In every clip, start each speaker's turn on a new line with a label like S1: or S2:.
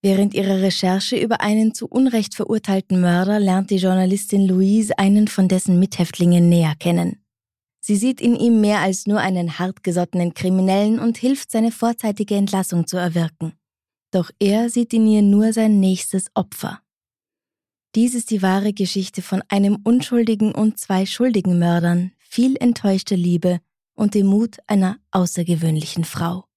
S1: Während ihrer Recherche über einen zu Unrecht verurteilten Mörder lernt die Journalistin Louise einen von dessen Mithäftlingen näher kennen. Sie sieht in ihm mehr als nur einen hartgesottenen Kriminellen und hilft, seine vorzeitige Entlassung zu erwirken. Doch er sieht in ihr nur sein nächstes Opfer. Dies ist die wahre Geschichte von einem unschuldigen und zwei schuldigen Mördern, viel enttäuschte Liebe und dem Mut einer außergewöhnlichen Frau.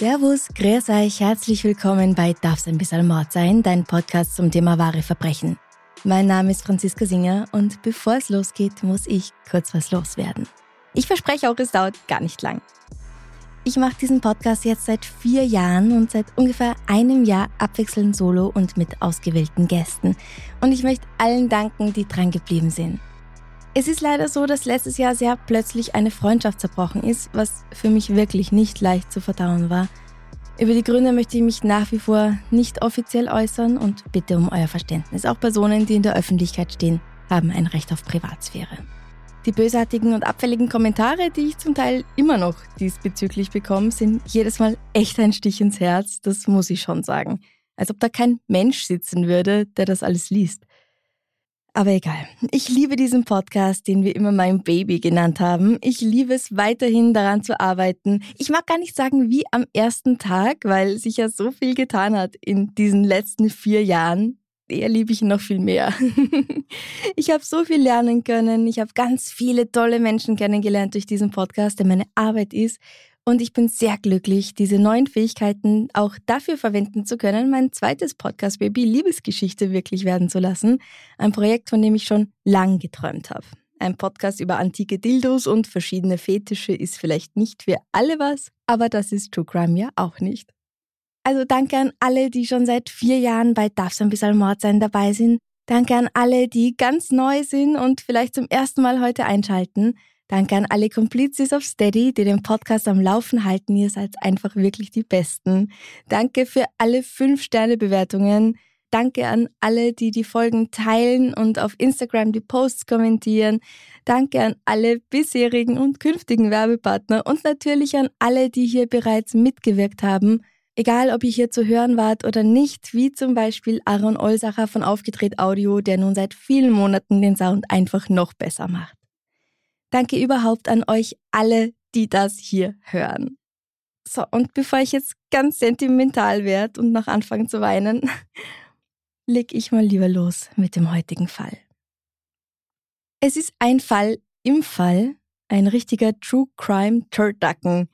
S1: Servus, grüß euch, herzlich willkommen bei Darf's ein bisschen Mord sein, dein Podcast zum Thema wahre Verbrechen. Mein Name ist Franziska Singer und bevor es losgeht, muss ich kurz was loswerden. Ich verspreche auch, es dauert gar nicht lang. Ich mache diesen Podcast jetzt seit vier Jahren und seit ungefähr einem Jahr abwechselnd solo und mit ausgewählten Gästen. Und ich möchte allen danken, die dran geblieben sind. Es ist leider so, dass letztes Jahr sehr plötzlich eine Freundschaft zerbrochen ist, was für mich wirklich nicht leicht zu verdauen war. Über die Gründe möchte ich mich nach wie vor nicht offiziell äußern und bitte um euer Verständnis. Auch Personen, die in der Öffentlichkeit stehen, haben ein Recht auf Privatsphäre. Die bösartigen und abfälligen Kommentare, die ich zum Teil immer noch diesbezüglich bekomme, sind jedes Mal echt ein Stich ins Herz, das muss ich schon sagen. Als ob da kein Mensch sitzen würde, der das alles liest. Aber egal. Ich liebe diesen Podcast, den wir immer mein Baby genannt haben. Ich liebe es weiterhin daran zu arbeiten. Ich mag gar nicht sagen wie am ersten Tag, weil sich ja so viel getan hat in diesen letzten vier Jahren. Eher liebe ich ihn noch viel mehr. ich habe so viel lernen können. Ich habe ganz viele tolle Menschen kennengelernt durch diesen Podcast, der meine Arbeit ist. Und ich bin sehr glücklich, diese neuen Fähigkeiten auch dafür verwenden zu können, mein zweites Podcast-Baby Liebesgeschichte wirklich werden zu lassen. Ein Projekt, von dem ich schon lang geträumt habe. Ein Podcast über antike Dildos und verschiedene Fetische ist vielleicht nicht für alle was, aber das ist True Crime ja auch nicht. Also danke an alle, die schon seit vier Jahren bei Darf's ein bisschen Mord sein dabei sind. Danke an alle, die ganz neu sind und vielleicht zum ersten Mal heute einschalten. Danke an alle Komplizis auf Steady, die den Podcast am Laufen halten. Ihr seid einfach wirklich die Besten. Danke für alle 5-Sterne-Bewertungen. Danke an alle, die die Folgen teilen und auf Instagram die Posts kommentieren. Danke an alle bisherigen und künftigen Werbepartner und natürlich an alle, die hier bereits mitgewirkt haben. Egal, ob ihr hier zu hören wart oder nicht, wie zum Beispiel Aaron Olsacher von Aufgedreht Audio, der nun seit vielen Monaten den Sound einfach noch besser macht. Danke überhaupt an euch alle, die das hier hören. So, und bevor ich jetzt ganz sentimental werde und noch anfange zu weinen, leg ich mal lieber los mit dem heutigen Fall. Es ist ein Fall im Fall, ein richtiger True Crime Turducken.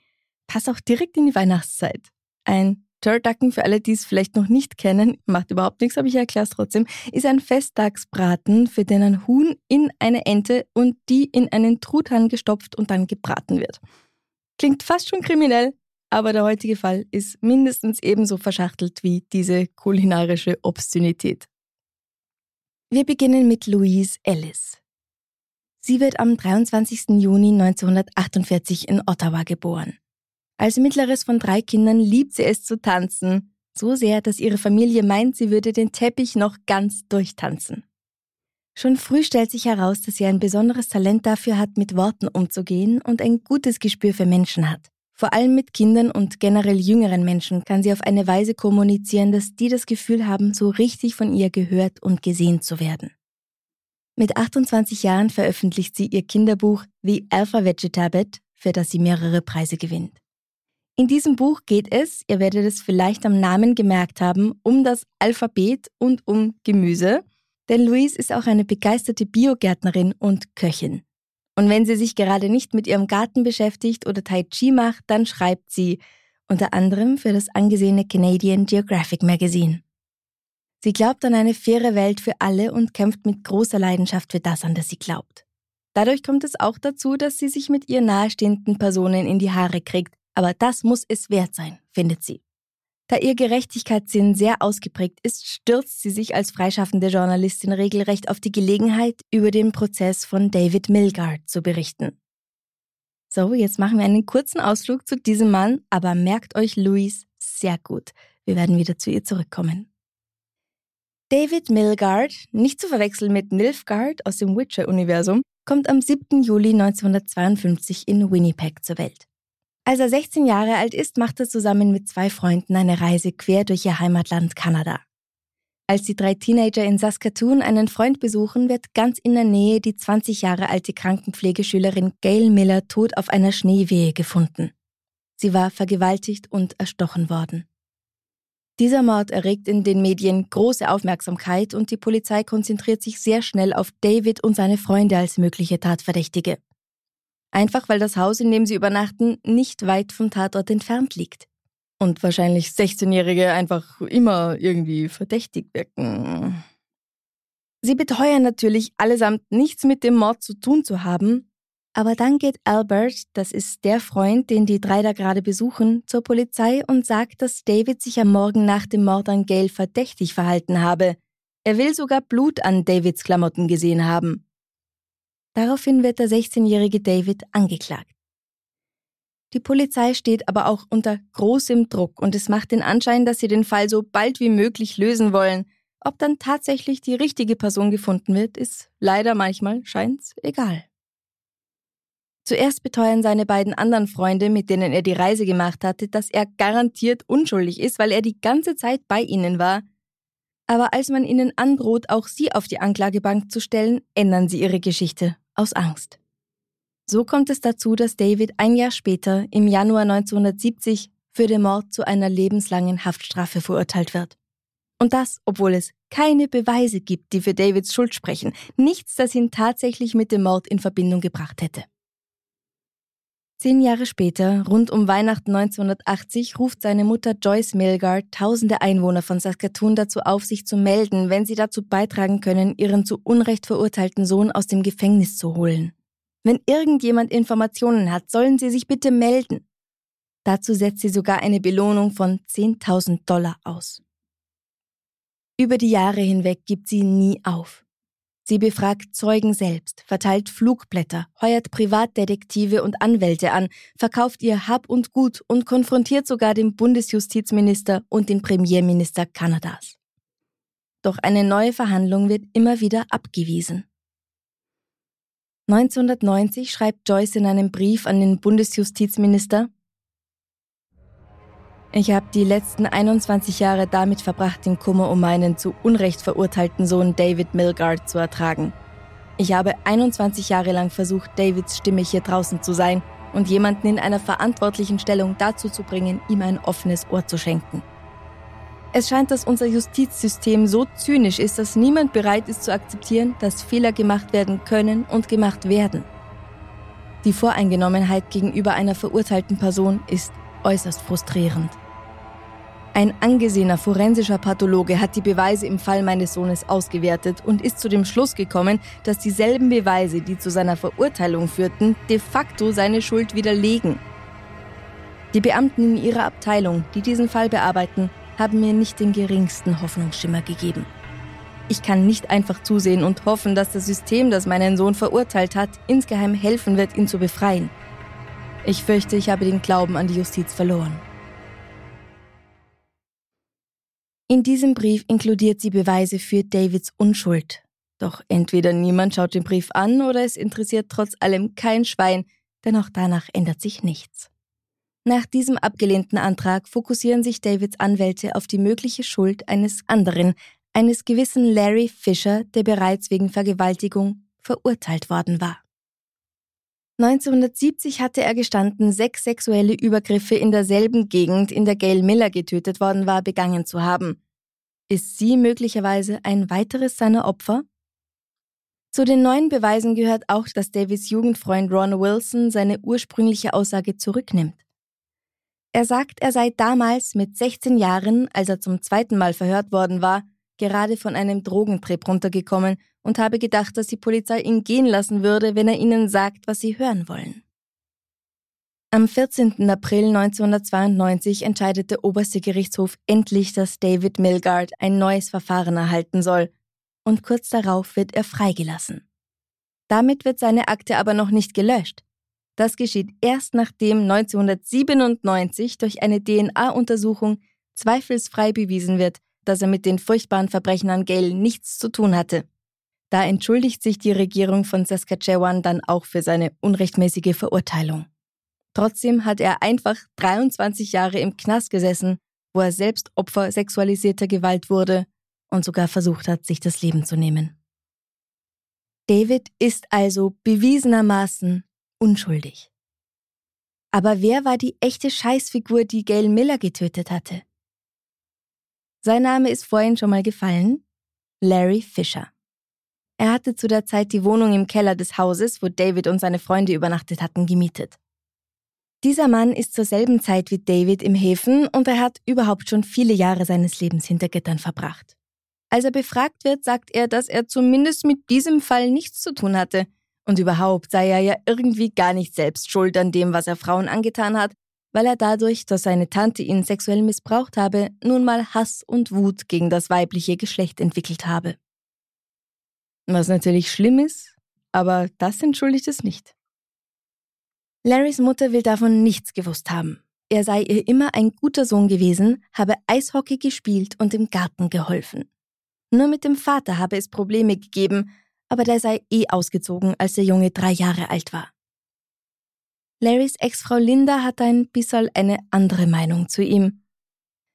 S1: Passt auch direkt in die Weihnachtszeit. Ein Turducken, für alle, die es vielleicht noch nicht kennen, macht überhaupt nichts, aber ich erkläre es trotzdem, ist ein Festtagsbraten, für den ein Huhn in eine Ente und die in einen Truthahn gestopft und dann gebraten wird. Klingt fast schon kriminell, aber der heutige Fall ist mindestens ebenso verschachtelt wie diese kulinarische Obszönität. Wir beginnen mit Louise Ellis. Sie wird am 23. Juni 1948 in Ottawa geboren. Als mittleres von drei Kindern liebt sie es zu tanzen, so sehr, dass ihre Familie meint, sie würde den Teppich noch ganz durchtanzen. Schon früh stellt sich heraus, dass sie ein besonderes Talent dafür hat, mit Worten umzugehen und ein gutes Gespür für Menschen hat. Vor allem mit Kindern und generell jüngeren Menschen kann sie auf eine Weise kommunizieren, dass die das Gefühl haben, so richtig von ihr gehört und gesehen zu werden. Mit 28 Jahren veröffentlicht sie ihr Kinderbuch The Alphabet Habit, für das sie mehrere Preise gewinnt. In diesem Buch geht es, ihr werdet es vielleicht am Namen gemerkt haben, um das Alphabet und um Gemüse, denn Louise ist auch eine begeisterte Biogärtnerin und Köchin. Und wenn sie sich gerade nicht mit ihrem Garten beschäftigt oder Tai Chi macht, dann schreibt sie, unter anderem für das angesehene Canadian Geographic Magazine. Sie glaubt an eine faire Welt für alle und kämpft mit großer Leidenschaft für das, an das sie glaubt. Dadurch kommt es auch dazu, dass sie sich mit ihr nahestehenden Personen in die Haare kriegt, aber das muss es wert sein, findet sie. Da ihr Gerechtigkeitssinn sehr ausgeprägt ist, stürzt sie sich als freischaffende Journalistin regelrecht auf die Gelegenheit, über den Prozess von David Milgard zu berichten. So, jetzt machen wir einen kurzen Ausflug zu diesem Mann, aber merkt euch Louise sehr gut. Wir werden wieder zu ihr zurückkommen. David Milgard, nicht zu verwechseln mit Nilfgaard aus dem Witcher-Universum, kommt am 7. Juli 1952 in Winnipeg zur Welt. Als er 16 Jahre alt ist, macht er zusammen mit zwei Freunden eine Reise quer durch ihr Heimatland Kanada. Als die drei Teenager in Saskatoon einen Freund besuchen, wird ganz in der Nähe die 20 Jahre alte Krankenpflegeschülerin Gail Miller tot auf einer Schneewehe gefunden. Sie war vergewaltigt und erstochen worden. Dieser Mord erregt in den Medien große Aufmerksamkeit und die Polizei konzentriert sich sehr schnell auf David und seine Freunde als mögliche Tatverdächtige. Einfach weil das Haus, in dem sie übernachten, nicht weit vom Tatort entfernt liegt. Und wahrscheinlich 16-Jährige einfach immer irgendwie verdächtig wirken. Sie beteuern natürlich allesamt nichts mit dem Mord zu tun zu haben, aber dann geht Albert, das ist der Freund, den die drei da gerade besuchen, zur Polizei und sagt, dass David sich am Morgen nach dem Mord an Gail verdächtig verhalten habe. Er will sogar Blut an Davids Klamotten gesehen haben. Daraufhin wird der 16-jährige David angeklagt. Die Polizei steht aber auch unter großem Druck und es macht den Anschein, dass sie den Fall so bald wie möglich lösen wollen. Ob dann tatsächlich die richtige Person gefunden wird, ist leider manchmal scheint's egal. Zuerst beteuern seine beiden anderen Freunde, mit denen er die Reise gemacht hatte, dass er garantiert unschuldig ist, weil er die ganze Zeit bei ihnen war. Aber als man ihnen androht, auch sie auf die Anklagebank zu stellen, ändern sie ihre Geschichte aus Angst. So kommt es dazu, dass David ein Jahr später, im Januar 1970, für den Mord zu einer lebenslangen Haftstrafe verurteilt wird. Und das, obwohl es keine Beweise gibt, die für Davids Schuld sprechen, nichts, das ihn tatsächlich mit dem Mord in Verbindung gebracht hätte. Zehn Jahre später, rund um Weihnachten 1980, ruft seine Mutter Joyce Milgard tausende Einwohner von Saskatoon dazu auf, sich zu melden, wenn sie dazu beitragen können, ihren zu Unrecht verurteilten Sohn aus dem Gefängnis zu holen. Wenn irgendjemand Informationen hat, sollen sie sich bitte melden. Dazu setzt sie sogar eine Belohnung von 10.000 Dollar aus. Über die Jahre hinweg gibt sie nie auf. Sie befragt Zeugen selbst, verteilt Flugblätter, heuert Privatdetektive und Anwälte an, verkauft ihr Hab und Gut und konfrontiert sogar den Bundesjustizminister und den Premierminister Kanadas. Doch eine neue Verhandlung wird immer wieder abgewiesen. 1990 schreibt Joyce in einem Brief an den Bundesjustizminister, ich habe die letzten 21 Jahre damit verbracht, den Kummer um meinen zu Unrecht verurteilten Sohn David Milgard zu ertragen. Ich habe 21 Jahre lang versucht, Davids Stimme hier draußen zu sein und jemanden in einer verantwortlichen Stellung dazu zu bringen, ihm ein offenes Ohr zu schenken. Es scheint, dass unser Justizsystem so zynisch ist, dass niemand bereit ist zu akzeptieren, dass Fehler gemacht werden können und gemacht werden. Die Voreingenommenheit gegenüber einer verurteilten Person ist äußerst frustrierend. Ein angesehener forensischer Pathologe hat die Beweise im Fall meines Sohnes ausgewertet und ist zu dem Schluss gekommen, dass dieselben Beweise, die zu seiner Verurteilung führten, de facto seine Schuld widerlegen. Die Beamten in ihrer Abteilung, die diesen Fall bearbeiten, haben mir nicht den geringsten Hoffnungsschimmer gegeben. Ich kann nicht einfach zusehen und hoffen, dass das System, das meinen Sohn verurteilt hat, insgeheim helfen wird, ihn zu befreien. Ich fürchte, ich habe den Glauben an die Justiz verloren. In diesem Brief inkludiert sie Beweise für Davids Unschuld. Doch entweder niemand schaut den Brief an oder es interessiert trotz allem kein Schwein, denn auch danach ändert sich nichts. Nach diesem abgelehnten Antrag fokussieren sich Davids Anwälte auf die mögliche Schuld eines anderen, eines gewissen Larry Fisher, der bereits wegen Vergewaltigung verurteilt worden war. 1970 hatte er gestanden, sechs sexuelle Übergriffe in derselben Gegend, in der Gail Miller getötet worden war, begangen zu haben. Ist sie möglicherweise ein weiteres seiner Opfer? Zu den neuen Beweisen gehört auch, dass Davids Jugendfreund Ron Wilson seine ursprüngliche Aussage zurücknimmt. Er sagt, er sei damals mit 16 Jahren, als er zum zweiten Mal verhört worden war, gerade von einem Drogentrip runtergekommen und habe gedacht, dass die Polizei ihn gehen lassen würde, wenn er ihnen sagt, was sie hören wollen. Am 14. April 1992 entscheidet der oberste Gerichtshof endlich, dass David Milgard ein neues Verfahren erhalten soll, und kurz darauf wird er freigelassen. Damit wird seine Akte aber noch nicht gelöscht. Das geschieht erst nachdem 1997 durch eine DNA-Untersuchung zweifelsfrei bewiesen wird, dass er mit den furchtbaren Verbrechen an Gale nichts zu tun hatte. Da entschuldigt sich die Regierung von Saskatchewan dann auch für seine unrechtmäßige Verurteilung. Trotzdem hat er einfach 23 Jahre im Knast gesessen, wo er selbst Opfer sexualisierter Gewalt wurde und sogar versucht hat, sich das Leben zu nehmen. David ist also bewiesenermaßen unschuldig. Aber wer war die echte Scheißfigur, die Gail Miller getötet hatte? Sein Name ist vorhin schon mal gefallen. Larry Fisher. Er hatte zu der Zeit die Wohnung im Keller des Hauses, wo David und seine Freunde übernachtet hatten, gemietet. Dieser Mann ist zur selben Zeit wie David im Häfen und er hat überhaupt schon viele Jahre seines Lebens hinter Gittern verbracht. Als er befragt wird, sagt er, dass er zumindest mit diesem Fall nichts zu tun hatte. Und überhaupt sei er ja irgendwie gar nicht selbst schuld an dem, was er Frauen angetan hat, weil er dadurch, dass seine Tante ihn sexuell missbraucht habe, nun mal Hass und Wut gegen das weibliche Geschlecht entwickelt habe. Was natürlich schlimm ist, aber das entschuldigt es nicht. Larrys Mutter will davon nichts gewusst haben. Er sei ihr immer ein guter Sohn gewesen, habe Eishockey gespielt und im Garten geholfen. Nur mit dem Vater habe es Probleme gegeben, aber der sei eh ausgezogen, als der Junge drei Jahre alt war. Larrys Ex-Frau Linda hat ein bisschen eine andere Meinung zu ihm.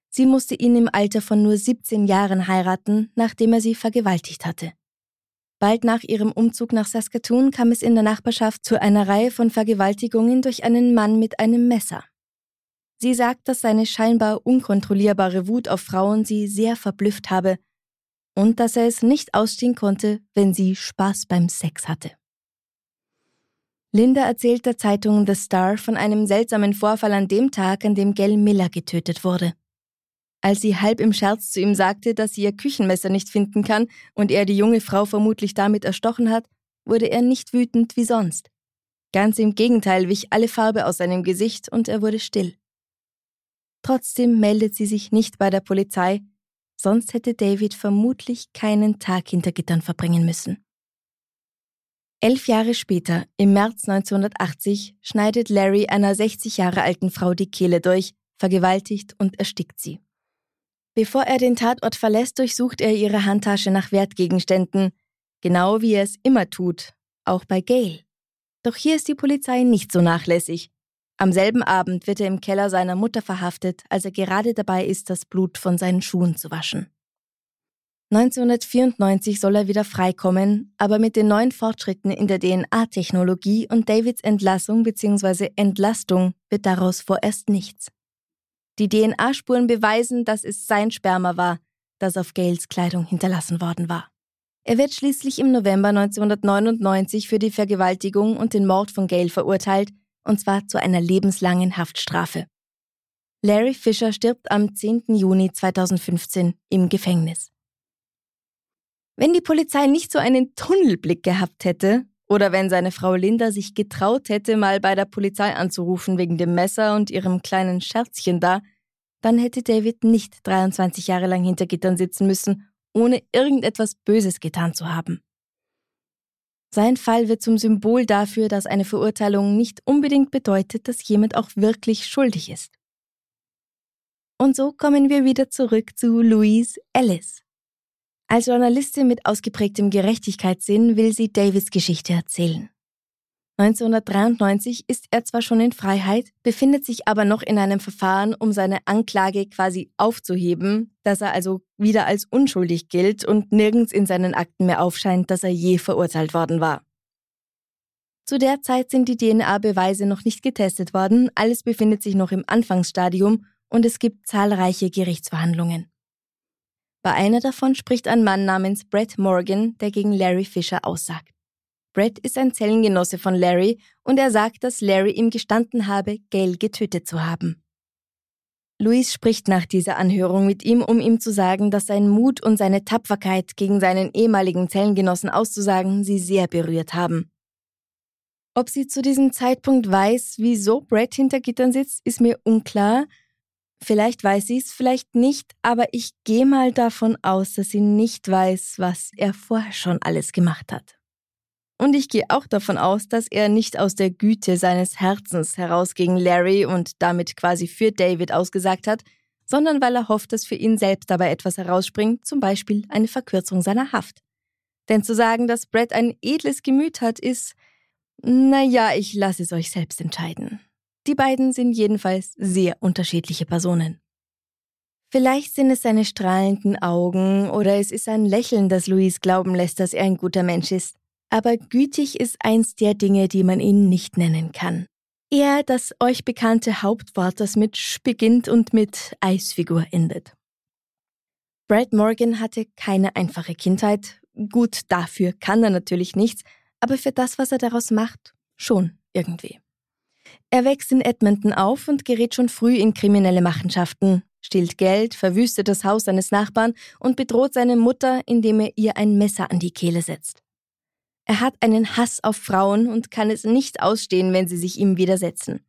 S1: Sie musste ihn im Alter von nur 17 Jahren heiraten, nachdem er sie vergewaltigt hatte. Bald nach ihrem Umzug nach Saskatoon kam es in der Nachbarschaft zu einer Reihe von Vergewaltigungen durch einen Mann mit einem Messer. Sie sagt, dass seine scheinbar unkontrollierbare Wut auf Frauen sie sehr verblüfft habe und dass er es nicht ausstehen konnte, wenn sie Spaß beim Sex hatte. Linda erzählt der Zeitung The Star von einem seltsamen Vorfall an dem Tag, an dem Gail Miller getötet wurde. Als sie halb im Scherz zu ihm sagte, dass sie ihr Küchenmesser nicht finden kann und er die junge Frau vermutlich damit erstochen hat, wurde er nicht wütend wie sonst. Ganz im Gegenteil wich alle Farbe aus seinem Gesicht und er wurde still. Trotzdem meldet sie sich nicht bei der Polizei, sonst hätte David vermutlich keinen Tag hinter Gittern verbringen müssen. Elf Jahre später, im März 1980, schneidet Larry einer 60 Jahre alten Frau die Kehle durch, vergewaltigt und erstickt sie. Bevor er den Tatort verlässt, durchsucht er ihre Handtasche nach Wertgegenständen, genau wie er es immer tut, auch bei Gail. Doch hier ist die Polizei nicht so nachlässig. Am selben Abend wird er im Keller seiner Mutter verhaftet, als er gerade dabei ist, das Blut von seinen Schuhen zu waschen. 1994 soll er wieder freikommen, aber mit den neuen Fortschritten in der DNA-Technologie und Davids Entlassung bzw. Entlastung wird daraus vorerst nichts. Die DNA-Spuren beweisen, dass es sein Sperma war, das auf Gales Kleidung hinterlassen worden war. Er wird schließlich im November 1999 für die Vergewaltigung und den Mord von Gail verurteilt, und zwar zu einer lebenslangen Haftstrafe. Larry Fisher stirbt am 10. Juni 2015 im Gefängnis. Wenn die Polizei nicht so einen Tunnelblick gehabt hätte, oder wenn seine Frau Linda sich getraut hätte, mal bei der Polizei anzurufen wegen dem Messer und ihrem kleinen Scherzchen da, dann hätte David nicht 23 Jahre lang hinter Gittern sitzen müssen, ohne irgendetwas Böses getan zu haben. Sein Fall wird zum Symbol dafür, dass eine Verurteilung nicht unbedingt bedeutet, dass jemand auch wirklich schuldig ist. Und so kommen wir wieder zurück zu Louise Ellis. Als Journalistin mit ausgeprägtem Gerechtigkeitssinn will sie Davids Geschichte erzählen. 1993 ist er zwar schon in Freiheit, befindet sich aber noch in einem Verfahren, um seine Anklage quasi aufzuheben, dass er also wieder als unschuldig gilt und nirgends in seinen Akten mehr aufscheint, dass er je verurteilt worden war. Zu der Zeit sind die DNA-Beweise noch nicht getestet worden, alles befindet sich noch im Anfangsstadium und es gibt zahlreiche Gerichtsverhandlungen. Bei einer davon spricht ein Mann namens Brett Morgan, der gegen Larry Fisher aussagt. Brett ist ein Zellengenosse von Larry und er sagt, dass Larry ihm gestanden habe, Gail getötet zu haben. Louise spricht nach dieser Anhörung mit ihm, um ihm zu sagen, dass sein Mut und seine Tapferkeit gegen seinen ehemaligen Zellengenossen auszusagen sie sehr berührt haben. Ob sie zu diesem Zeitpunkt weiß, wieso Brett hinter Gittern sitzt, ist mir unklar. Vielleicht weiß sie es, vielleicht nicht, aber ich gehe mal davon aus, dass sie nicht weiß, was er vorher schon alles gemacht hat. Und ich gehe auch davon aus, dass er nicht aus der Güte seines Herzens heraus gegen Larry und damit quasi für David ausgesagt hat, sondern weil er hofft, dass für ihn selbst dabei etwas herausspringt, zum Beispiel eine Verkürzung seiner Haft. Denn zu sagen, dass Brett ein edles Gemüt hat, ist, naja, ich lasse es euch selbst entscheiden. Die beiden sind jedenfalls sehr unterschiedliche Personen. Vielleicht sind es seine strahlenden Augen oder es ist ein Lächeln, das Luis glauben lässt, dass er ein guter Mensch ist. Aber gütig ist eins der Dinge, die man ihn nicht nennen kann. Eher das euch bekannte Hauptwort, das mit Sch beginnt und mit Eisfigur endet. Brad Morgan hatte keine einfache Kindheit. Gut, dafür kann er natürlich nichts, aber für das, was er daraus macht, schon irgendwie. Er wächst in Edmonton auf und gerät schon früh in kriminelle Machenschaften, stiehlt Geld, verwüstet das Haus seines Nachbarn und bedroht seine Mutter, indem er ihr ein Messer an die Kehle setzt. Er hat einen Hass auf Frauen und kann es nicht ausstehen, wenn sie sich ihm widersetzen.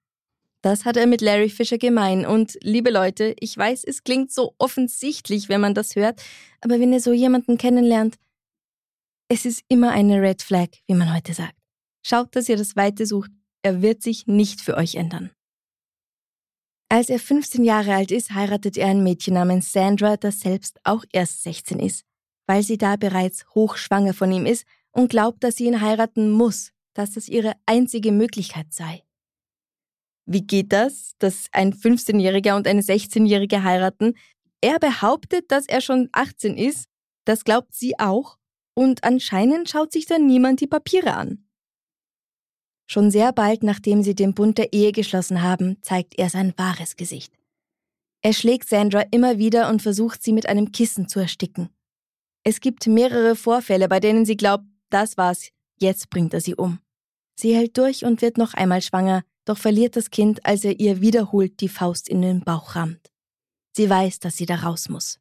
S1: Das hat er mit Larry Fisher gemein und, liebe Leute, ich weiß, es klingt so offensichtlich, wenn man das hört, aber wenn ihr so jemanden kennenlernt, es ist immer eine Red Flag, wie man heute sagt. Schaut, dass ihr das Weite sucht. Er wird sich nicht für euch ändern. Als er 15 Jahre alt ist, heiratet er ein Mädchen namens Sandra, das selbst auch erst 16 ist, weil sie da bereits hochschwanger von ihm ist und glaubt, dass sie ihn heiraten muss, dass das ihre einzige Möglichkeit sei. Wie geht das, dass ein 15-Jähriger und eine 16-Jährige heiraten? Er behauptet, dass er schon 18 ist, das glaubt sie auch, und anscheinend schaut sich dann niemand die Papiere an. Schon sehr bald, nachdem sie den Bund der Ehe geschlossen haben, zeigt er sein wahres Gesicht. Er schlägt Sandra immer wieder und versucht sie mit einem Kissen zu ersticken. Es gibt mehrere Vorfälle, bei denen sie glaubt, das war's, jetzt bringt er sie um. Sie hält durch und wird noch einmal schwanger, doch verliert das Kind, als er ihr wiederholt die Faust in den Bauch rammt. Sie weiß, dass sie da raus muss.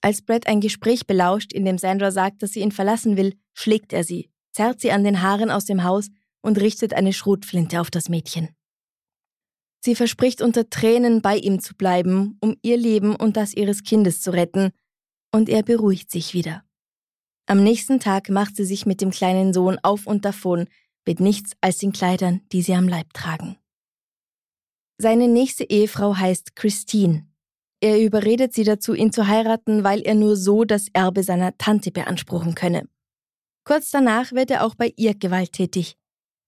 S1: Als Brett ein Gespräch belauscht, in dem Sandra sagt, dass sie ihn verlassen will, schlägt er sie, zerrt sie an den Haaren aus dem Haus und richtet eine Schrotflinte auf das Mädchen. Sie verspricht unter Tränen bei ihm zu bleiben, um ihr Leben und das ihres Kindes zu retten, und er beruhigt sich wieder. Am nächsten Tag macht sie sich mit dem kleinen Sohn auf und davon, mit nichts als den Kleidern, die sie am Leib tragen. Seine nächste Ehefrau heißt Christine er überredet sie dazu, ihn zu heiraten, weil er nur so das Erbe seiner Tante beanspruchen könne. Kurz danach wird er auch bei ihr gewalttätig.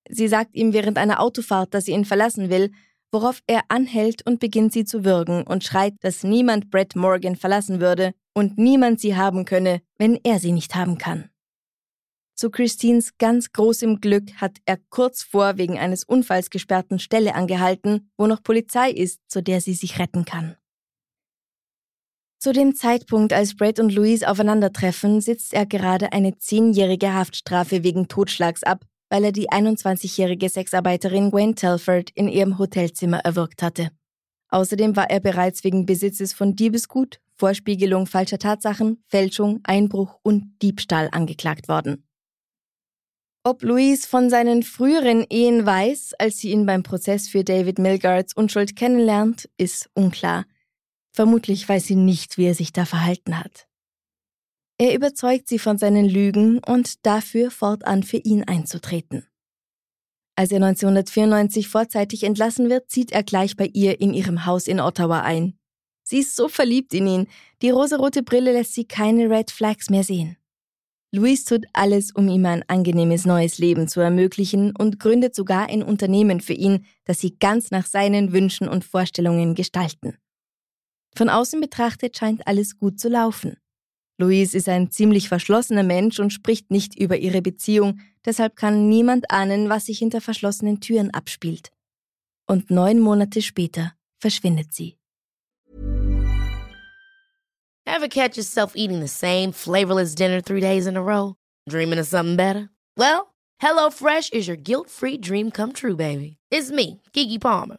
S1: Sie sagt ihm während einer Autofahrt, dass sie ihn verlassen will, worauf er anhält und beginnt sie zu würgen und schreit, dass niemand Brett Morgan verlassen würde und niemand sie haben könne, wenn er sie nicht haben kann. Zu Christines ganz großem Glück hat er kurz vor wegen eines Unfalls gesperrten Stelle angehalten, wo noch Polizei ist, zu der sie sich retten kann. Zu dem Zeitpunkt, als Brett und Louise aufeinandertreffen, sitzt er gerade eine zehnjährige Haftstrafe wegen Totschlags ab, weil er die 21-jährige Sexarbeiterin Gwen Telford in ihrem Hotelzimmer erwürgt hatte. Außerdem war er bereits wegen Besitzes von Diebesgut, Vorspiegelung falscher Tatsachen, Fälschung, Einbruch und Diebstahl angeklagt worden. Ob Louise von seinen früheren Ehen weiß, als sie ihn beim Prozess für David Milgards Unschuld kennenlernt, ist unklar. Vermutlich weiß sie nicht, wie er sich da verhalten hat. Er überzeugt sie von seinen Lügen und dafür fortan für ihn einzutreten. Als er 1994 vorzeitig entlassen wird, zieht er gleich bei ihr in ihrem Haus in Ottawa ein. Sie ist so verliebt in ihn, die rosarote Brille lässt sie keine Red Flags mehr sehen. Luis tut alles, um ihm ein angenehmes neues Leben zu ermöglichen und gründet sogar ein Unternehmen für ihn, das sie ganz nach seinen Wünschen und Vorstellungen gestalten. Von außen betrachtet scheint alles gut zu laufen. Louise ist ein ziemlich verschlossener Mensch und spricht nicht über ihre Beziehung, deshalb kann niemand ahnen, was sich hinter verschlossenen Türen abspielt. Und neun Monate später verschwindet sie.
S2: Ever catch yourself eating the same flavorless dinner three days in a row? Dreaming of something better? Well, HelloFresh is your guilt-free dream come true, baby. It's me, Kiki Palmer.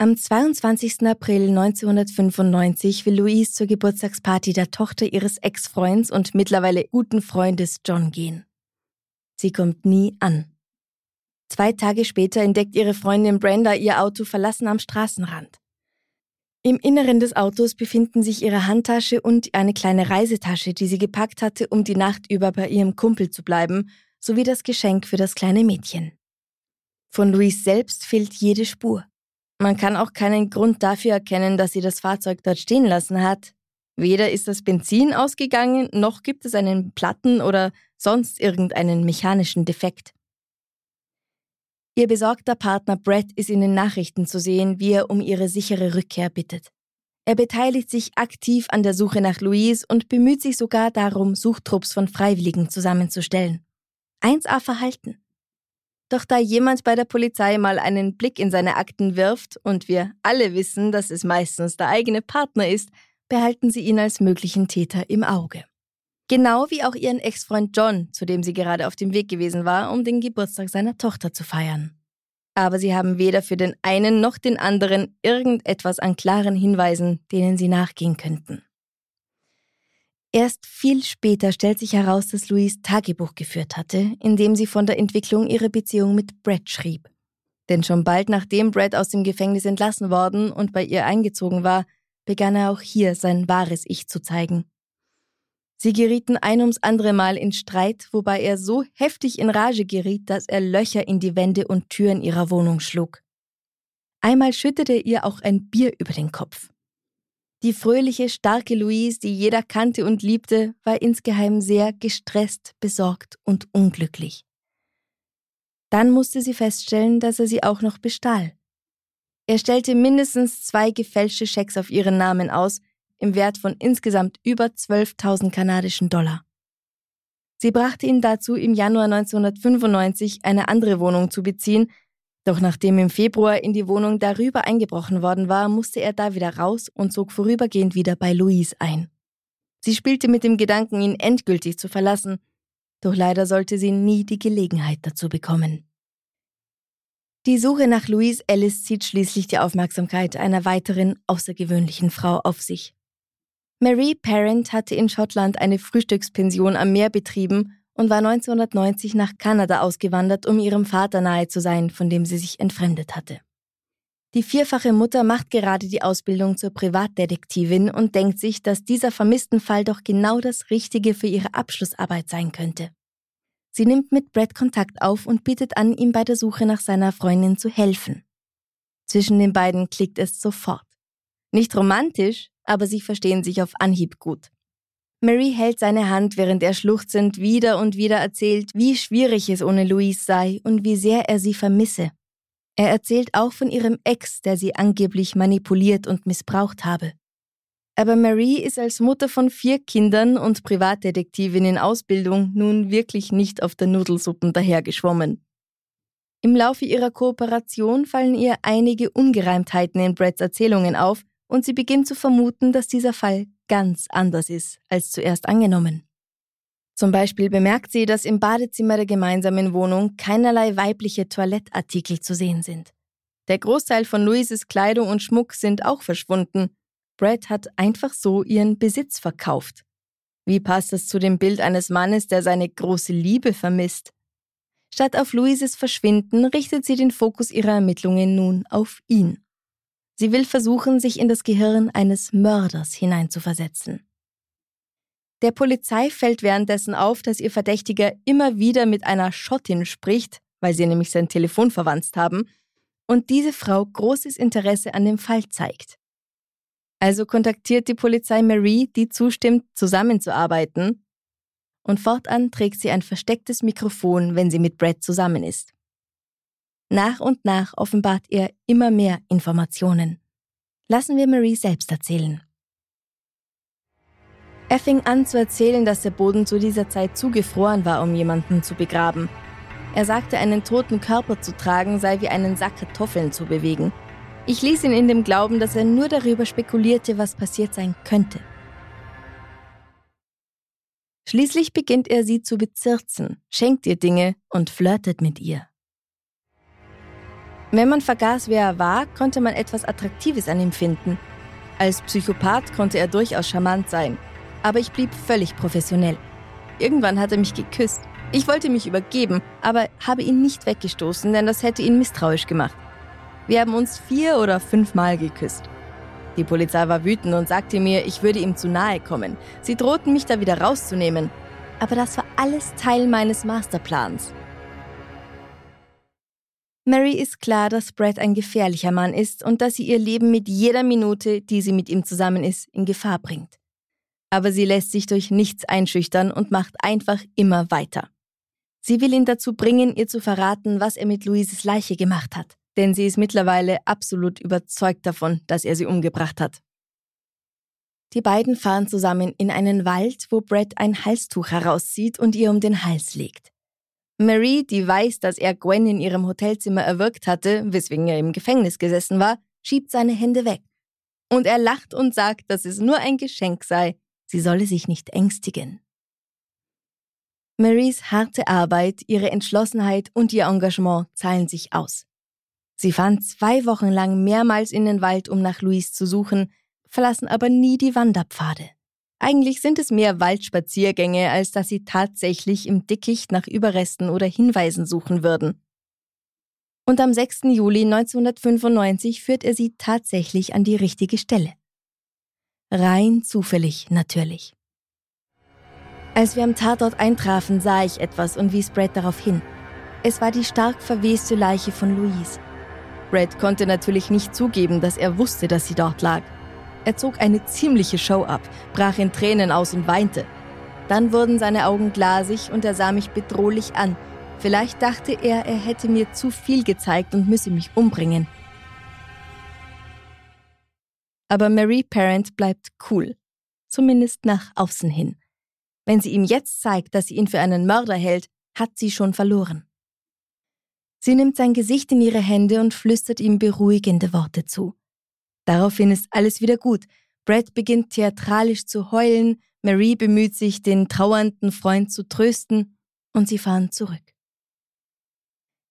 S1: Am 22. April 1995 will Louise zur Geburtstagsparty der Tochter ihres Ex-Freunds und mittlerweile guten Freundes John gehen. Sie kommt nie an. Zwei Tage später entdeckt ihre Freundin Brenda ihr Auto verlassen am Straßenrand. Im Inneren des Autos befinden sich ihre Handtasche und eine kleine Reisetasche, die sie gepackt hatte, um die Nacht über bei ihrem Kumpel zu bleiben, sowie das Geschenk für das kleine Mädchen. Von Louise selbst fehlt jede Spur. Man kann auch keinen Grund dafür erkennen, dass sie das Fahrzeug dort stehen lassen hat. Weder ist das Benzin ausgegangen, noch gibt es einen Platten oder sonst irgendeinen mechanischen Defekt. Ihr besorgter Partner Brett ist in den Nachrichten zu sehen, wie er um ihre sichere Rückkehr bittet. Er beteiligt sich aktiv an der Suche nach Louise und bemüht sich sogar darum, Suchtrupps von Freiwilligen zusammenzustellen. 1A Verhalten. Doch da jemand bei der Polizei mal einen Blick in seine Akten wirft und wir alle wissen, dass es meistens der eigene Partner ist, behalten sie ihn als möglichen Täter im Auge. Genau wie auch ihren Ex-Freund John, zu dem sie gerade auf dem Weg gewesen war, um den Geburtstag seiner Tochter zu feiern. Aber sie haben weder für den einen noch den anderen irgendetwas an klaren Hinweisen, denen sie nachgehen könnten. Erst viel später stellt sich heraus, dass Louise Tagebuch geführt hatte, in dem sie von der Entwicklung ihrer Beziehung mit Brett schrieb. Denn schon bald nachdem Brett aus dem Gefängnis entlassen worden und bei ihr eingezogen war, begann er auch hier sein wahres Ich zu zeigen. Sie gerieten ein ums andere Mal in Streit, wobei er so heftig in Rage geriet, dass er Löcher in die Wände und Türen ihrer Wohnung schlug. Einmal schüttete er ihr auch ein Bier über den Kopf. Die fröhliche, starke Louise, die jeder kannte und liebte, war insgeheim sehr gestresst, besorgt und unglücklich. Dann musste sie feststellen, dass er sie auch noch bestahl. Er stellte mindestens zwei gefälschte Schecks auf ihren Namen aus, im Wert von insgesamt über 12.000 kanadischen Dollar. Sie brachte ihn dazu, im Januar 1995 eine andere Wohnung zu beziehen, doch nachdem im Februar in die Wohnung darüber eingebrochen worden war, musste er da wieder raus und zog vorübergehend wieder bei Louise ein. Sie spielte mit dem Gedanken, ihn endgültig zu verlassen, doch leider sollte sie nie die Gelegenheit dazu bekommen. Die Suche nach Louise Ellis zieht schließlich die Aufmerksamkeit einer weiteren außergewöhnlichen Frau auf sich. Marie Parent hatte in Schottland eine Frühstückspension am Meer betrieben und war 1990 nach Kanada ausgewandert, um ihrem Vater nahe zu sein, von dem sie sich entfremdet hatte. Die vierfache Mutter macht gerade die Ausbildung zur Privatdetektivin und denkt sich, dass dieser vermissten Fall doch genau das Richtige für ihre Abschlussarbeit sein könnte. Sie nimmt mit Brad Kontakt auf und bietet an, ihm bei der Suche nach seiner Freundin zu helfen. Zwischen den beiden klickt es sofort. Nicht romantisch, aber sie verstehen sich auf Anhieb gut. Mary hält seine Hand, während er schluchzend wieder und wieder erzählt, wie schwierig es ohne Louise sei und wie sehr er sie vermisse. Er erzählt auch von ihrem Ex, der sie angeblich manipuliert und missbraucht habe. Aber Marie ist als Mutter von vier Kindern und Privatdetektivin in Ausbildung nun wirklich nicht auf der Nudelsuppen dahergeschwommen. Im Laufe ihrer Kooperation fallen ihr einige Ungereimtheiten in Brads Erzählungen auf und sie beginnt zu vermuten, dass dieser Fall ganz anders ist als zuerst angenommen. Zum Beispiel bemerkt sie, dass im Badezimmer der gemeinsamen Wohnung keinerlei weibliche Toilettartikel zu sehen sind. Der Großteil von Louises Kleidung und Schmuck sind auch verschwunden. Brad hat einfach so ihren Besitz verkauft. Wie passt das zu dem Bild eines Mannes, der seine große Liebe vermisst? Statt auf Louises Verschwinden richtet sie den Fokus ihrer Ermittlungen nun auf ihn. Sie will versuchen, sich in das Gehirn eines Mörders hineinzuversetzen. Der Polizei fällt währenddessen auf, dass ihr Verdächtiger immer wieder mit einer Schottin spricht, weil sie nämlich sein Telefon verwandt haben, und diese Frau großes Interesse an dem Fall zeigt. Also kontaktiert die Polizei Marie, die zustimmt, zusammenzuarbeiten, und fortan trägt sie ein verstecktes Mikrofon, wenn sie mit Brad zusammen ist. Nach und nach offenbart er immer mehr Informationen. Lassen wir Marie selbst erzählen. Er fing an zu erzählen, dass der Boden zu dieser Zeit zugefroren war, um jemanden zu begraben. Er sagte, einen toten Körper zu tragen sei wie einen Sack Kartoffeln zu bewegen. Ich ließ ihn in dem Glauben, dass er nur darüber spekulierte, was passiert sein könnte. Schließlich beginnt er sie zu bezirzen, schenkt ihr Dinge und flirtet mit ihr. Wenn man vergaß, wer er war, konnte man etwas Attraktives an ihm finden. Als Psychopath konnte er durchaus charmant sein, aber ich blieb völlig professionell. Irgendwann hat er mich geküsst. Ich wollte mich übergeben, aber habe ihn nicht weggestoßen, denn das hätte ihn misstrauisch gemacht. Wir haben uns vier oder fünfmal geküsst. Die Polizei war wütend und sagte mir, ich würde ihm zu nahe kommen. Sie drohten mich da wieder rauszunehmen. Aber das war alles Teil meines Masterplans. Mary ist klar, dass Brad ein gefährlicher Mann ist und dass sie ihr Leben mit jeder Minute, die sie mit ihm zusammen ist, in Gefahr bringt aber sie lässt sich durch nichts einschüchtern und macht einfach immer weiter. Sie will ihn dazu bringen, ihr zu verraten, was er mit Louises Leiche gemacht hat, denn sie ist mittlerweile absolut überzeugt davon, dass er sie umgebracht hat. Die beiden fahren zusammen in einen Wald, wo Brett ein Halstuch herauszieht und ihr um den Hals legt. Marie, die weiß, dass er Gwen in ihrem Hotelzimmer erwürgt hatte, weswegen er im Gefängnis gesessen war, schiebt seine Hände weg. Und er lacht und sagt, dass es nur ein Geschenk sei, sie solle sich nicht ängstigen. Marys harte Arbeit, ihre Entschlossenheit und ihr Engagement zahlen sich aus. Sie fahren zwei Wochen lang mehrmals in den Wald, um nach Louise zu suchen, verlassen aber nie die Wanderpfade. Eigentlich sind es mehr Waldspaziergänge, als dass sie tatsächlich im Dickicht nach Überresten oder Hinweisen suchen würden. Und am 6. Juli 1995 führt er sie tatsächlich an die richtige Stelle. Rein zufällig natürlich. Als wir am Tatort eintrafen, sah ich etwas und wies Brad darauf hin. Es war die stark verweste Leiche von Louise. Brad konnte natürlich nicht zugeben, dass er wusste, dass sie dort lag. Er zog eine ziemliche Show ab, brach in Tränen aus und weinte. Dann wurden seine Augen glasig und er sah mich bedrohlich an. Vielleicht dachte er, er hätte mir zu viel gezeigt und müsse mich umbringen. Aber Marie Parent bleibt cool. Zumindest nach außen hin. Wenn sie ihm jetzt zeigt, dass sie ihn für einen Mörder hält, hat sie schon verloren. Sie nimmt sein Gesicht in ihre Hände und flüstert ihm beruhigende Worte zu. Daraufhin ist alles wieder gut. Brad beginnt theatralisch zu heulen, Marie bemüht sich, den trauernden Freund zu trösten, und sie fahren zurück.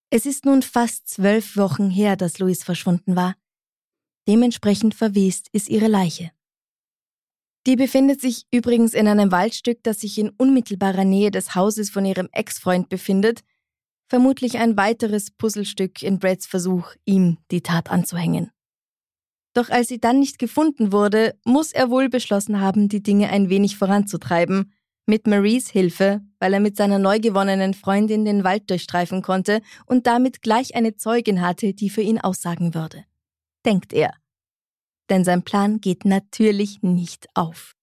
S1: Es ist nun fast zwölf Wochen her, dass Louis verschwunden war. Dementsprechend verwest ist ihre Leiche. Die befindet sich übrigens in einem Waldstück, das sich in unmittelbarer Nähe des Hauses von ihrem Ex-Freund befindet, vermutlich ein weiteres Puzzlestück in Brads Versuch, ihm die Tat anzuhängen. Doch als sie dann nicht gefunden wurde, muss er wohl beschlossen haben, die Dinge ein wenig voranzutreiben, mit Maries Hilfe, weil er mit seiner neu gewonnenen Freundin den Wald durchstreifen konnte und damit gleich eine Zeugin hatte, die für ihn aussagen würde denkt er. Denn sein Plan geht natürlich nicht auf.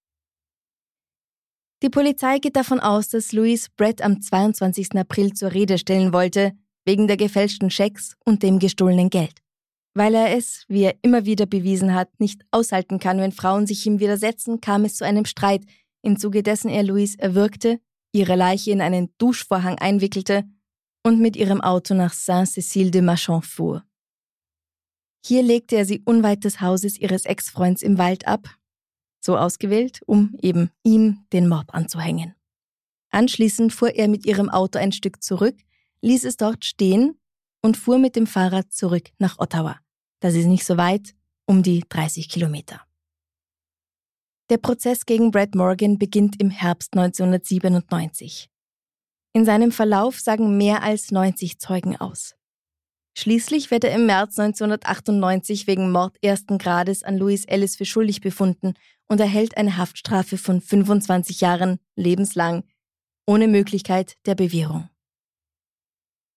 S1: Die Polizei geht davon aus, dass Louis Brett am 22. April zur Rede stellen wollte, wegen der gefälschten Schecks und dem gestohlenen Geld. Weil er es, wie er immer wieder bewiesen hat, nicht aushalten kann, wenn Frauen sich ihm widersetzen, kam es zu einem Streit, im Zuge dessen er Louise erwürgte, ihre Leiche in einen Duschvorhang einwickelte und mit ihrem Auto nach Saint-Cécile de Machon fuhr. Hier legte er sie unweit des Hauses ihres Ex-Freunds im Wald ab, so ausgewählt, um eben ihm den Mord anzuhängen. Anschließend fuhr er mit ihrem Auto ein Stück zurück, ließ es dort stehen und fuhr mit dem Fahrrad zurück nach Ottawa. Das ist nicht so weit, um die 30 Kilometer. Der Prozess gegen Brad Morgan beginnt im Herbst 1997. In seinem Verlauf sagen mehr als 90 Zeugen aus. Schließlich wird er im März 1998 wegen Mord ersten Grades an Louis Ellis für schuldig befunden und erhält eine Haftstrafe von 25 Jahren lebenslang, ohne Möglichkeit der Bewährung.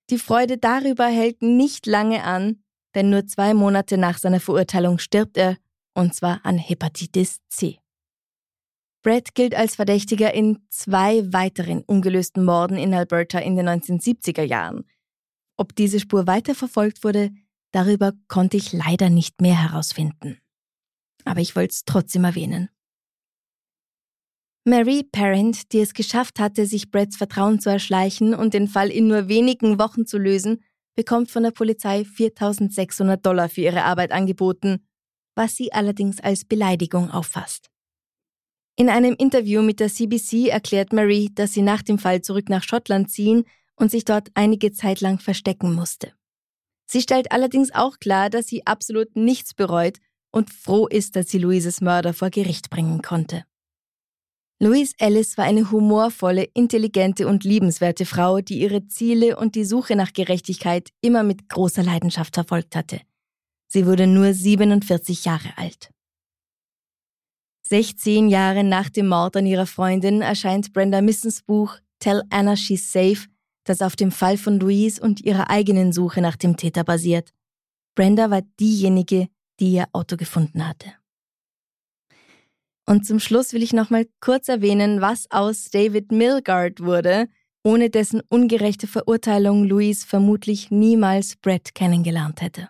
S1: Die Freude darüber hält nicht lange an, denn nur zwei Monate nach seiner Verurteilung stirbt er, und zwar an Hepatitis C. Brett gilt als Verdächtiger in zwei weiteren ungelösten Morden in Alberta in den 1970er Jahren. Ob diese Spur weiterverfolgt wurde, darüber konnte ich leider nicht mehr herausfinden. Aber ich wollte es trotzdem erwähnen. Mary Parent, die es geschafft hatte, sich Bretts Vertrauen zu erschleichen und den Fall in nur wenigen Wochen zu lösen, bekommt von der Polizei 4600 Dollar für ihre Arbeit angeboten, was sie allerdings als Beleidigung auffasst. In einem Interview mit der CBC erklärt Mary, dass sie nach dem Fall zurück nach Schottland ziehen und sich dort einige Zeit lang verstecken musste. Sie stellt allerdings auch klar, dass sie absolut nichts bereut und froh ist, dass sie Louises Mörder vor Gericht bringen konnte. Louise Ellis war eine humorvolle, intelligente und liebenswerte Frau, die ihre Ziele und die Suche nach Gerechtigkeit immer mit großer Leidenschaft verfolgt hatte. Sie wurde nur 47 Jahre alt. 16 Jahre nach dem Mord an ihrer Freundin erscheint Brenda Missens Buch Tell Anna She's Safe, das auf dem Fall von Louise und ihrer eigenen Suche nach dem Täter basiert. Brenda war diejenige, die ihr Auto gefunden hatte. Und zum Schluss will ich nochmal kurz erwähnen, was aus David Milgard wurde, ohne dessen ungerechte Verurteilung Louise vermutlich niemals Brett kennengelernt hätte.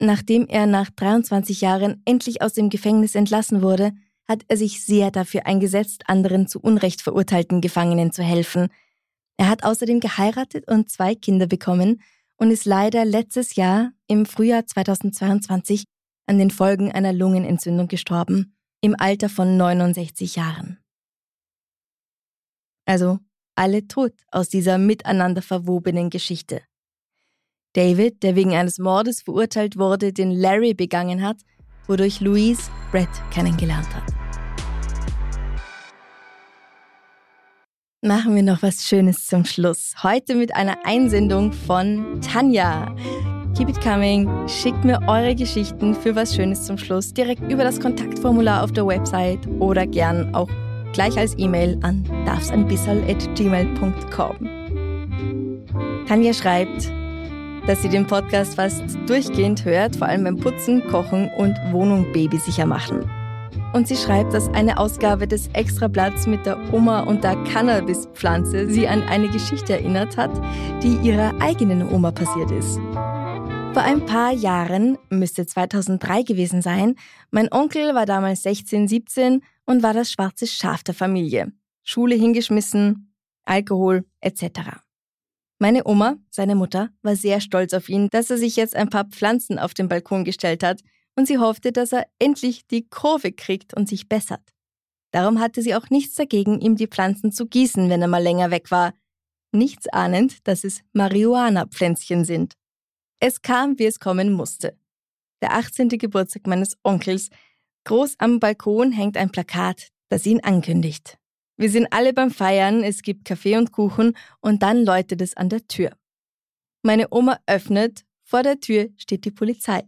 S1: Nachdem er nach 23 Jahren endlich aus dem Gefängnis entlassen wurde, hat er sich sehr dafür eingesetzt, anderen zu Unrecht verurteilten Gefangenen zu helfen. Er hat außerdem geheiratet und zwei Kinder bekommen und ist leider letztes Jahr im Frühjahr 2022 an den Folgen einer Lungenentzündung gestorben im Alter von 69 Jahren. Also alle tot aus dieser miteinander verwobenen Geschichte. David, der wegen eines Mordes verurteilt wurde, den Larry begangen hat, wodurch Louise Brett kennengelernt hat. Machen wir noch was Schönes zum Schluss. Heute mit einer Einsendung von Tanja. Keep it coming. Schickt mir eure Geschichten für was Schönes zum Schluss direkt über das Kontaktformular auf der Website oder gern auch gleich als E-Mail an darfsanbissal.gmail.com. Tanja schreibt, dass sie den Podcast fast durchgehend hört, vor allem beim Putzen, Kochen und Wohnung babysicher machen. Und sie schreibt, dass eine Ausgabe des Extrablatts mit der Oma und der Cannabispflanze sie an eine Geschichte erinnert hat, die ihrer eigenen Oma passiert ist. Vor ein paar Jahren, müsste 2003 gewesen sein, mein Onkel war damals 16, 17 und war das schwarze Schaf der Familie. Schule hingeschmissen, Alkohol etc. Meine Oma, seine Mutter, war sehr stolz auf ihn, dass er sich jetzt ein paar Pflanzen auf den Balkon gestellt hat und sie hoffte, dass er endlich die Kurve kriegt und sich bessert. Darum hatte sie auch nichts dagegen, ihm die Pflanzen zu gießen, wenn er mal länger weg war. Nichts ahnend, dass es Marihuana-Pflänzchen sind. Es kam, wie es kommen musste. Der 18. Geburtstag meines Onkels. Groß am Balkon hängt ein Plakat, das ihn ankündigt. Wir sind alle beim Feiern, es gibt Kaffee und Kuchen und dann läutet es an der Tür. Meine Oma öffnet, vor der Tür steht die Polizei.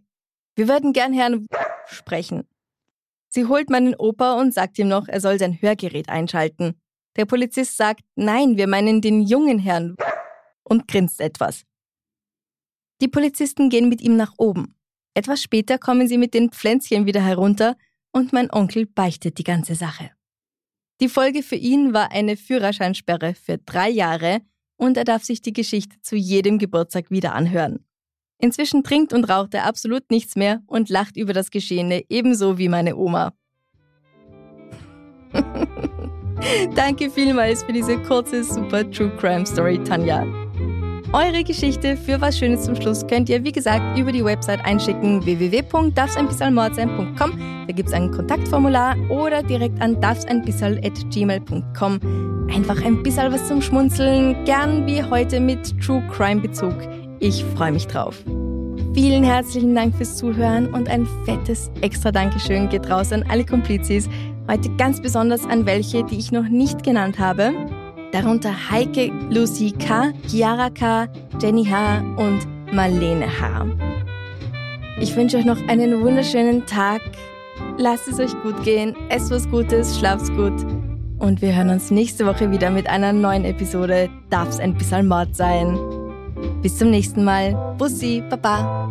S1: Wir würden gern Herrn sprechen. Sie holt meinen Opa und sagt ihm noch, er soll sein Hörgerät einschalten. Der Polizist sagt, nein, wir meinen den jungen Herrn und grinst etwas. Die Polizisten gehen mit ihm nach oben. Etwas später kommen sie mit den Pflänzchen wieder herunter und mein Onkel beichtet die ganze Sache. Die Folge für ihn war eine Führerscheinsperre für drei Jahre und er darf sich die Geschichte zu jedem Geburtstag wieder anhören. Inzwischen trinkt und raucht er absolut nichts mehr und lacht über das Geschehene ebenso wie meine Oma. Danke vielmals für diese kurze Super True Crime Story, Tanja. Eure Geschichte für was Schönes zum Schluss könnt ihr, wie gesagt, über die Website einschicken www.darfseinbissalmord.com. Da gibt es ein Kontaktformular oder direkt an darfseinbissal.gmail.com. Einfach ein bisschen was zum Schmunzeln, gern wie heute mit True Crime Bezug. Ich freue mich drauf. Vielen herzlichen Dank fürs Zuhören und ein fettes extra Dankeschön geht raus an alle Komplizis. Heute ganz besonders an welche, die ich noch nicht genannt habe darunter Heike, Lucy K., Chiara K., Jenny H. und Marlene H. Ich wünsche euch noch einen wunderschönen Tag. Lasst es euch gut gehen, esst was Gutes, schlaft gut. Und wir hören uns nächste Woche wieder mit einer neuen Episode Darf's ein bisschen Mord sein. Bis zum nächsten Mal. Bussi, Baba.